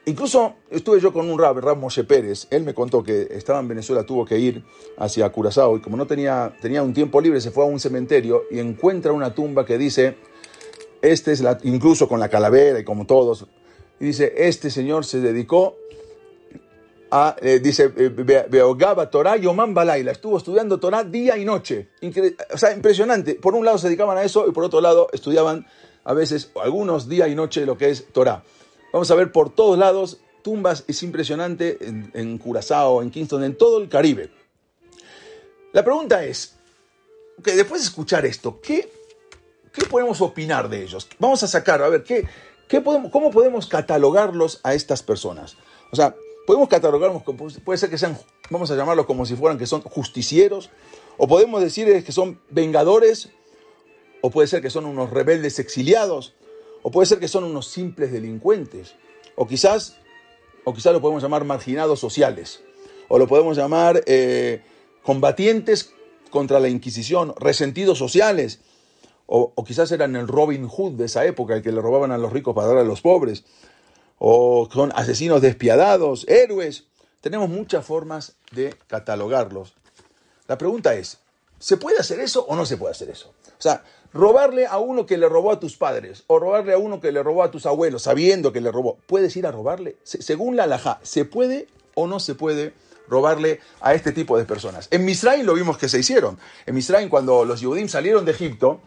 incluso estuve yo con un rab, Rab Moshe Pérez, él me contó que estaba en Venezuela, tuvo que ir hacia Curazao y como no tenía, tenía un tiempo libre, se fue a un cementerio y encuentra una tumba que dice, este es la, incluso con la calavera y como todos, y dice, este señor se dedicó a, eh, dice, Beogaba eh, Torah Yoman Balaila, estuvo estudiando Torah día y noche. o sea, impresionante. Por un lado se dedicaban a eso y por otro lado estudiaban a veces, algunos día y noche, lo que es Torah. Vamos a ver por todos lados tumbas, es impresionante en, Curazao, en Kingston, en todo el Caribe. La pregunta es, después de escuchar esto, ¿qué, ¿qué podemos opinar de ellos? Vamos a sacar, a ver, ¿qué, ¿Cómo podemos catalogarlos a estas personas? O sea, podemos catalogarlos, como, puede ser que sean, vamos a llamarlos como si fueran que son justicieros, o podemos decir que son vengadores, o puede ser que son unos rebeldes exiliados, o puede ser que son unos simples delincuentes, o quizás, o quizás lo podemos llamar marginados sociales, o lo podemos llamar eh, combatientes contra la Inquisición, resentidos sociales, o, quizás eran el Robin Hood de esa época, el que le robaban a los ricos para dar a los pobres, o son asesinos despiadados, héroes. Tenemos muchas formas de catalogarlos. La pregunta es, ¿se puede hacer eso o no se puede hacer eso? O sea, robarle a uno que le robó a tus padres o robarle a uno que le robó a tus abuelos sabiendo que le robó, ¿puedes ir a robarle? según la alajá, ¿se puede o no se puede robarle a este tipo de personas? En Misraim lo vimos que se hicieron. En Misraim cuando los Yehudim salieron de Egipto,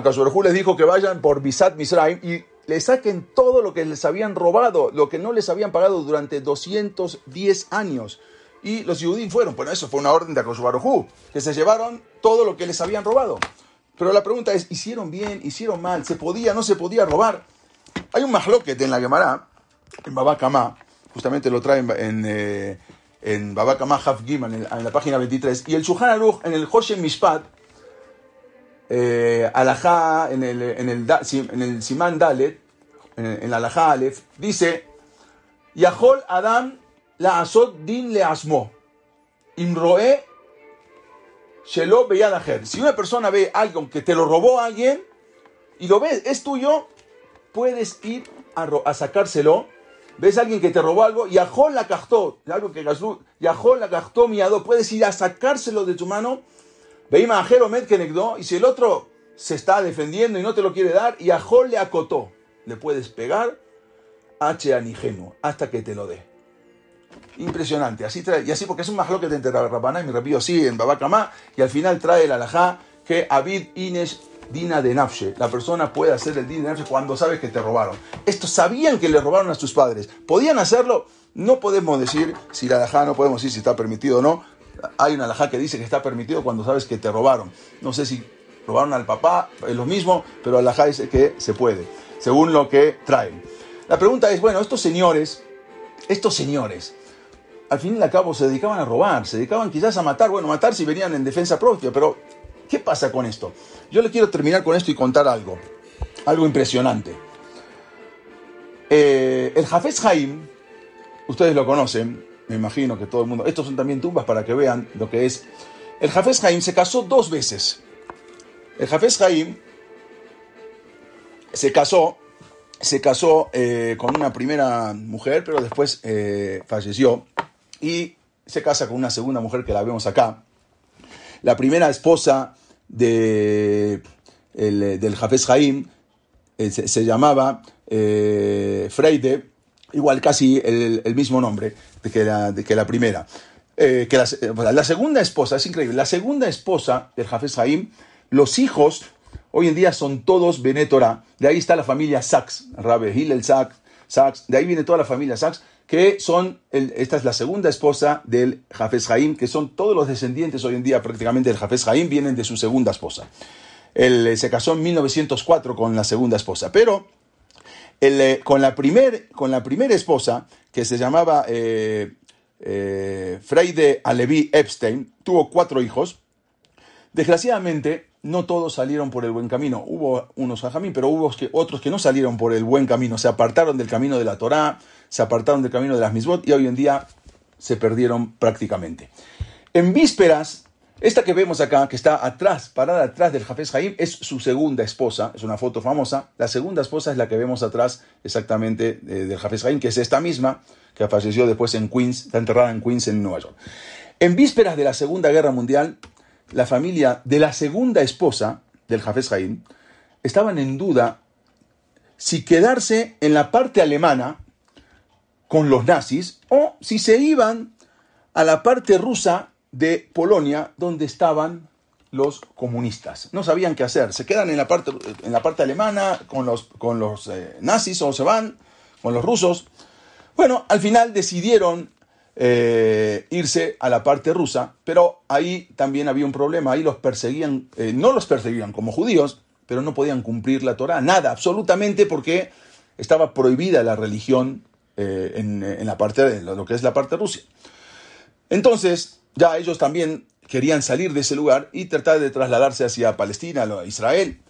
Akashorhu les dijo que vayan por Bisat Misraim y le saquen todo lo que les habían robado, lo que no les habían pagado durante 210 años. Y los Yudim fueron, bueno, eso fue una orden de Akashorhu, que se llevaron todo lo que les habían robado. Pero la pregunta es, ¿hicieron bien? ¿Hicieron mal? ¿Se podía? ¿No se podía robar? Hay un mahloket en la Gemara, en Babakama, justamente lo traen en, eh, en Babakama Haf Gimel, en, la página 23, y el Shuhan Aruch en el Hoshem Mishpat, eh, alajá, en el, en el, en el Simán Dalet, en, el, alajá Aleph, dice, Yahol Adam la asot din le asmo, imroe shelo beyadajer. Si una persona ve algo que te lo robó alguien y lo ves, es tuyo, puedes ir a, sacárselo. Ves a alguien que te robó algo, Yahol la cachtó, algo que Yahol la cachtó miado, puedes ir a sacárselo de tu mano Veima Ajero Medkenegdo, y si el otro se está defendiendo y no te lo quiere dar, y Ajol le acotó, le puedes pegar H anigeno hasta que te lo dé. Impresionante, así trae, y así porque es un te entre Rabbaná y mi repito sí en Babacamá, y al final trae el alajá que Abid Ines Dina de Nafshe. La persona puede hacer el Dina de Nafshe cuando sabes que te robaron. Estos sabían que le robaron a sus padres. ¿Podían hacerlo? No podemos decir si la alajá, no podemos decir si está permitido o no, hay una alajá que dice que está permitido cuando sabes que te robaron. No sé si robaron al papá, es lo mismo, pero alajá dice que se puede, según lo que traen. La pregunta es, bueno, estos señores, estos señores, al fin y al cabo se dedicaban a robar, se dedicaban quizás a matar, bueno, matar si venían en defensa propia, pero ¿qué pasa con esto? Yo le quiero terminar con esto y contar algo, algo impresionante. Eh, el Jafes Haim, ustedes lo conocen, me imagino que todo el mundo. Estos son también tumbas para que vean lo que es. El Jafes Haim se casó dos veces. El Jafes Haim se casó se casó eh, con una primera mujer, pero después eh, falleció y se casa con una segunda mujer que la vemos acá. La primera esposa de, del Jafes Jaim se, llamaba Freide, igual casi el, mismo nombre que la, que la primera. que la, la, segunda esposa, es increíble, la segunda esposa del Jafes Jaim, los hijos Hoy en día son todos Benetora. De ahí está la familia Sachs, Rabbe Hillel Sachs, Sachs. De ahí viene toda la familia Sachs, que son, esta es la segunda esposa del Jafes Haim, que son todos los descendientes hoy en día prácticamente del Jafes Haim, vienen de su segunda esposa. Él eh, se casó en 1904 con la segunda esposa, pero eh, con, la primer, con la primera esposa, que se llamaba eh, eh, Freide Alevi Epstein, tuvo cuatro hijos. Desgraciadamente, no todos salieron por el buen camino. Hubo unos jajamín, pero hubo otros que no salieron por el buen camino. Se apartaron del camino de la Torá, se apartaron del camino de las misbot y hoy en día se perdieron prácticamente. En vísperas, esta que vemos acá, que está atrás, parada atrás del Jafes Jaim, es su segunda esposa, es una foto famosa. La segunda esposa es la que vemos atrás exactamente eh, del Jafes Jaim, que es esta misma, que falleció después en Queens, está enterrada en Queens, en Nueva York. En vísperas de la Segunda Guerra Mundial, la familia de la segunda esposa del Jafes Haim estaban en duda si quedarse en la parte alemana con los nazis o si se iban a la parte rusa de Polonia donde estaban los comunistas. No sabían qué hacer. Se quedan en la parte, en la parte alemana con los, con los eh, nazis o se van con los rusos. Bueno, al final decidieron eh, irse a la parte rusa, pero ahí también había un problema, ahí los perseguían, eh, no los perseguían como judíos, pero no podían cumplir la Torah, nada, absolutamente porque estaba prohibida la religión eh, en, la parte lo que es la parte rusa. Entonces, ya ellos también querían salir de ese lugar y tratar de trasladarse hacia Palestina, a Israel.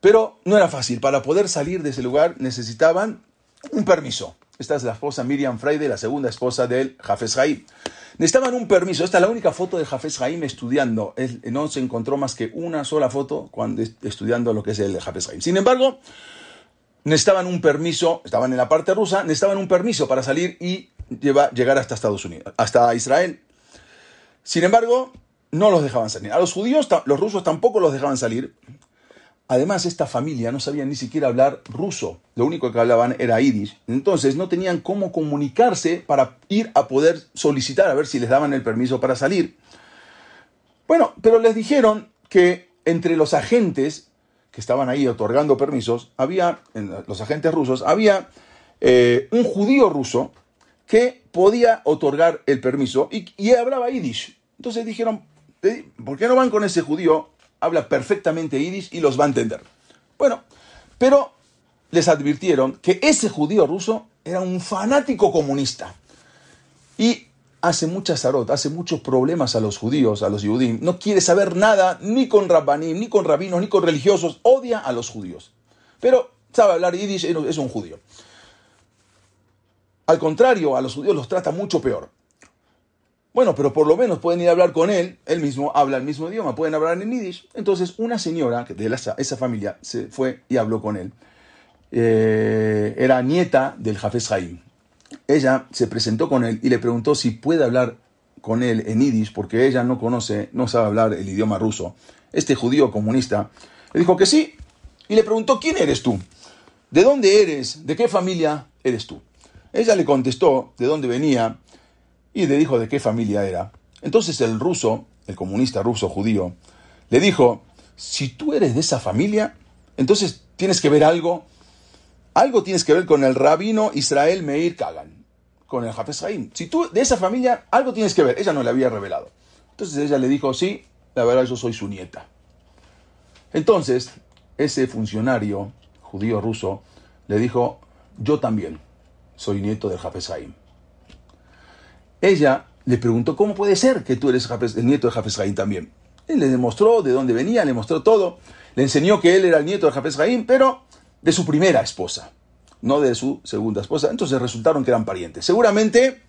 Pero no era fácil. Para poder salir de ese lugar necesitaban un permiso. Esta es la esposa Miriam Freide, la segunda esposa del Jafes Haim. Necesitaban un permiso. Esta es la única foto de Jafes Haim estudiando. no se encontró más que una sola foto cuando estudiando lo que es el Jafes Haim. Sin embargo, necesitaban un permiso, estaban en la parte rusa, necesitaban un permiso para salir y llegar hasta Estados Unidos, hasta Israel. Sin embargo, no los dejaban salir. A los judíos, los rusos tampoco los dejaban salir. Además, esta familia no sabía ni siquiera hablar ruso, lo único que hablaban era yiddish. Entonces no tenían cómo comunicarse para ir a poder solicitar a ver si les daban el permiso para salir. Bueno, pero les dijeron que entre los agentes que estaban ahí otorgando permisos, había, los agentes rusos, había eh, un judío ruso que podía otorgar el permiso y, y hablaba yiddish. Entonces dijeron, ¿por qué no van con ese judío habla perfectamente iris y los va a entender. Bueno, pero les advirtieron que ese judío ruso era un fanático comunista. Y hace mucha zarot, hace muchos problemas a los judíos, a los judíos. No quiere saber nada ni con rabbanim, ni con rabinos, ni con religiosos. Odia a los judíos. Pero sabe hablar yiddish, es un judío. Al contrario, a los judíos los trata mucho peor. Bueno, pero por lo menos pueden ir a hablar con él, él mismo habla el mismo idioma, pueden hablar en Yiddish. Entonces, una señora de esa familia se fue y habló con él. Eh, era nieta del Jafes Haim. Ella se presentó con él y le preguntó si puede hablar con él en Yiddish, porque ella no conoce, no sabe hablar el idioma ruso. Este judío comunista le dijo que sí y le preguntó: ¿Quién eres tú? ¿De dónde eres? ¿De qué familia eres tú? Ella le contestó de dónde venía y le dijo de qué familia era. Entonces el ruso, el comunista ruso judío, le dijo, si tú eres de esa familia, entonces tienes que ver algo, algo tienes que ver con el rabino Israel Meir Kagan, con el Hafez Haim. Si tú de esa familia, algo tienes que ver. Ella no le había revelado. Entonces ella le dijo, sí, la verdad yo soy su nieta. Entonces, ese funcionario judío ruso le dijo, yo también soy nieto del Hafez Haim ella le preguntó, ¿cómo puede ser que tú eres el nieto de Jafes también? Él le demostró de dónde venía, le mostró todo, le enseñó que él era el nieto de Jafes pero de su primera esposa, no de su segunda esposa. Entonces resultaron que eran parientes. Seguramente,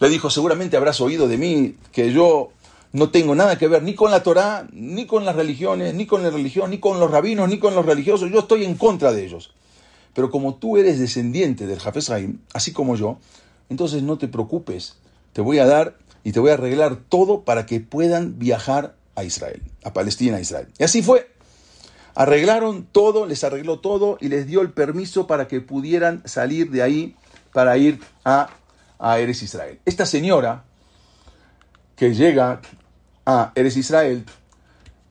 le dijo, seguramente habrás oído de mí que yo no tengo nada que ver ni con la Torá, ni con las religiones, ni con la religión, ni con los rabinos, ni con los religiosos. Yo estoy en contra de ellos. pero como tú eres descendiente del Jafes así como yo, entonces no te preocupes, te voy a dar y te voy a arreglar todo para que puedan viajar a Israel, a Palestina, a Israel. Y así fue. Arreglaron todo, les arregló todo y les dio el permiso para que pudieran salir de ahí para ir a, a Eres Israel. Esta señora que llega a Eres Israel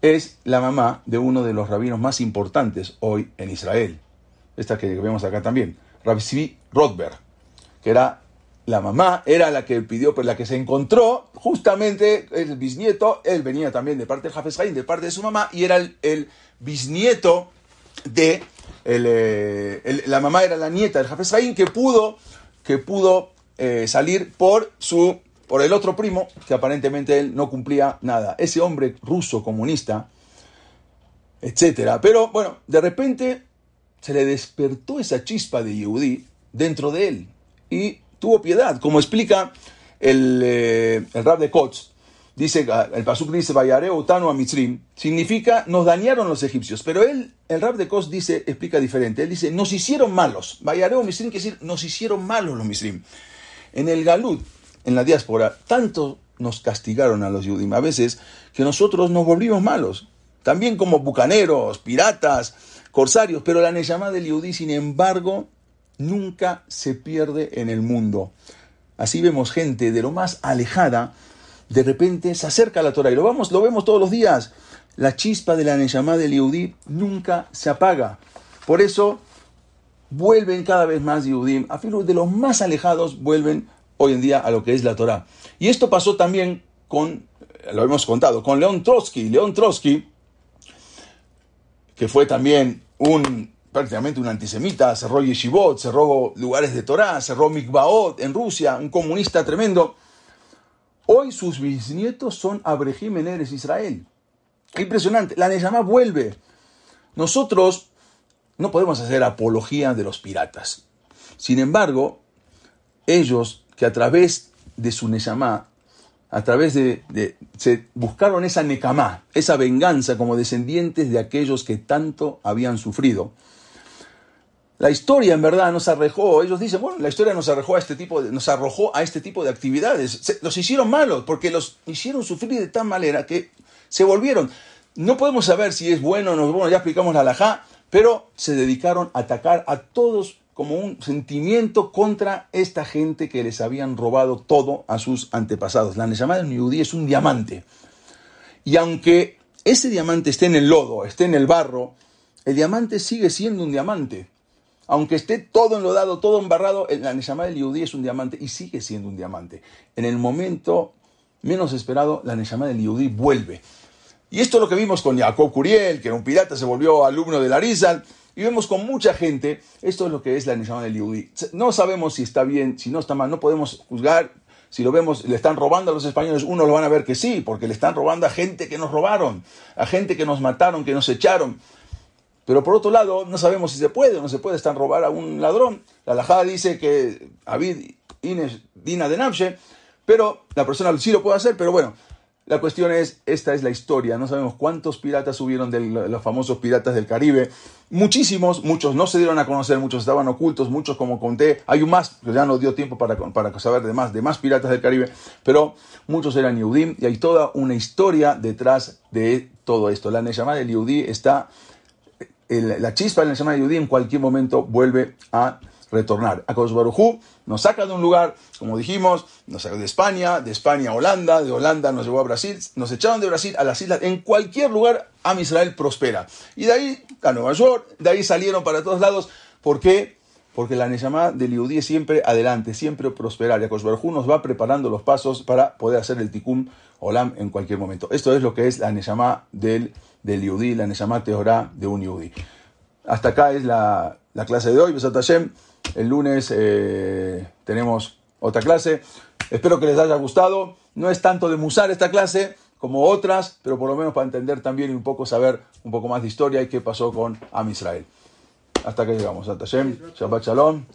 es la mamá de uno de los rabinos más importantes hoy en Israel. Esta que vemos acá también, Rabbi Rothberg, que era la mamá, era la que pidió, pues la que se encontró, justamente el bisnieto, él venía también de parte del Jafes Haim, de parte de su mamá, y era el bisnieto de eh, la mamá era la nieta del Jafes Haim que pudo, que pudo eh, salir por su por el otro primo, que aparentemente él no cumplía nada. Ese hombre ruso comunista, etcétera. Pero bueno, de repente se le despertó esa chispa de Yehudi dentro de él y tuvo piedad, como explica el, eh, el rab de Kotz, dice, ah, el pasuk dice, Vayareo Tano a Mitzrim, significa nos dañaron los egipcios. Pero él, el rab de Kos dice, explica diferente. Él dice, nos hicieron malos. Vayareo Mitzrim quiere decir, nos hicieron malos los Mitzrim. En el Galut, en la diáspora, tanto nos castigaron a los Yudim a veces que nosotros nos volvimos malos. También como bucaneros, piratas, corsarios. Pero la Neyamá del Yudí, sin embargo, nunca se pierde en el mundo. Así vemos gente de lo más alejada de repente se acerca a la Torah y lo, vamos, lo vemos todos los días. La chispa de la Neyamá del Yehudí nunca se apaga. Por eso vuelven cada vez más Yehudim, a filo de los más alejados, vuelven hoy en día a lo que es la Torah. Y esto pasó también con, lo hemos contado, con León Trotsky. León Trotsky, que fue también un prácticamente un antisemita, cerró yeshivot, cerró lugares de Torah, cerró mikvaot en Rusia, un comunista tremendo. Hoy sus bisnietos son Abraham en Israel. Impresionante. La Neyamá vuelve. Nosotros no podemos hacer apología de los piratas. Sin embargo, ellos que a través de su Neyamá, a través de, se buscaron esa Nekamá, esa venganza como descendientes de aquellos que tanto habían sufrido. La historia en verdad nos arrojó, ellos dicen, bueno, la historia nos arrojó a este tipo de, nos arrojó a este tipo de actividades. los hicieron malos porque los hicieron sufrir de tal manera que se volvieron. No podemos saber si es bueno o no bueno, ya explicamos la alajá, pero se dedicaron a atacar a todos como un sentimiento contra esta gente que les habían robado todo a sus antepasados. La llamada Yudí es un diamante. Y aunque ese diamante esté en el lodo, esté en el barro, el diamante sigue siendo un diamante aunque esté todo enlodado, todo embarrado, la Neshama del Yehudí es un diamante y sigue siendo un diamante. En el momento menos esperado, la Neshama del Yehudí vuelve. Y esto es lo que vimos con Jacob Curiel, que era un pirata, se volvió alumno de Larizal. Y vemos con mucha gente, esto es lo que es la Neshama del Yehudí. No sabemos si está bien, si no está mal, no podemos juzgar. Si lo vemos, le están robando a los españoles, uno lo van a ver que sí, porque le están robando a gente que nos robaron, a gente que nos mataron, que nos echaron. Pero por otro lado, no sabemos si se puede o no se puede estar robar a un ladrón. La lajada dice que David Ines Dina de Nafshe, pero la persona sí lo puede hacer, pero bueno, la cuestión es, esta es la historia, no sabemos cuántos piratas subieron de los famosos piratas del Caribe, muchísimos, muchos no se dieron a conocer, muchos estaban ocultos, muchos como conté, hay un más, que ya no dio tiempo para, para saber de más, de más piratas del Caribe, pero muchos eran Yehudim y hay toda una historia detrás de todo esto. La Neshama del Yehudí está la chispa en la semana de Yudí en cualquier momento vuelve a retornar. A Barujú nos saca de un lugar, como dijimos, nos sacó de España, de España a Holanda, de Holanda nos llevó a Brasil, nos echaron de Brasil a las islas, en cualquier lugar Am Israel prospera. Y de ahí a Nueva York, de ahí salieron para todos lados. ¿Por qué? Porque la Neshama del Yudí es siempre adelante, siempre prosperar. Y Barujú nos va preparando los pasos para poder hacer el Tikkun Olam en cualquier momento. Esto es lo que es la Neshama del del Yudí, la Neshama Teorá de un Yudí. Hasta acá es la, clase de hoy, Besat Hashem. El lunes eh, tenemos otra clase. Espero que les haya gustado. No es tanto de musar esta clase como otras, pero por lo menos para entender también y un poco saber un poco más de historia y qué pasó con Am Israel. Hasta que llegamos. Hashem, Shabbat Shalom.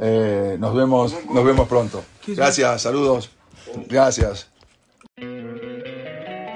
Eh, nos, vemos, nos vemos pronto. Gracias, saludos. Gracias.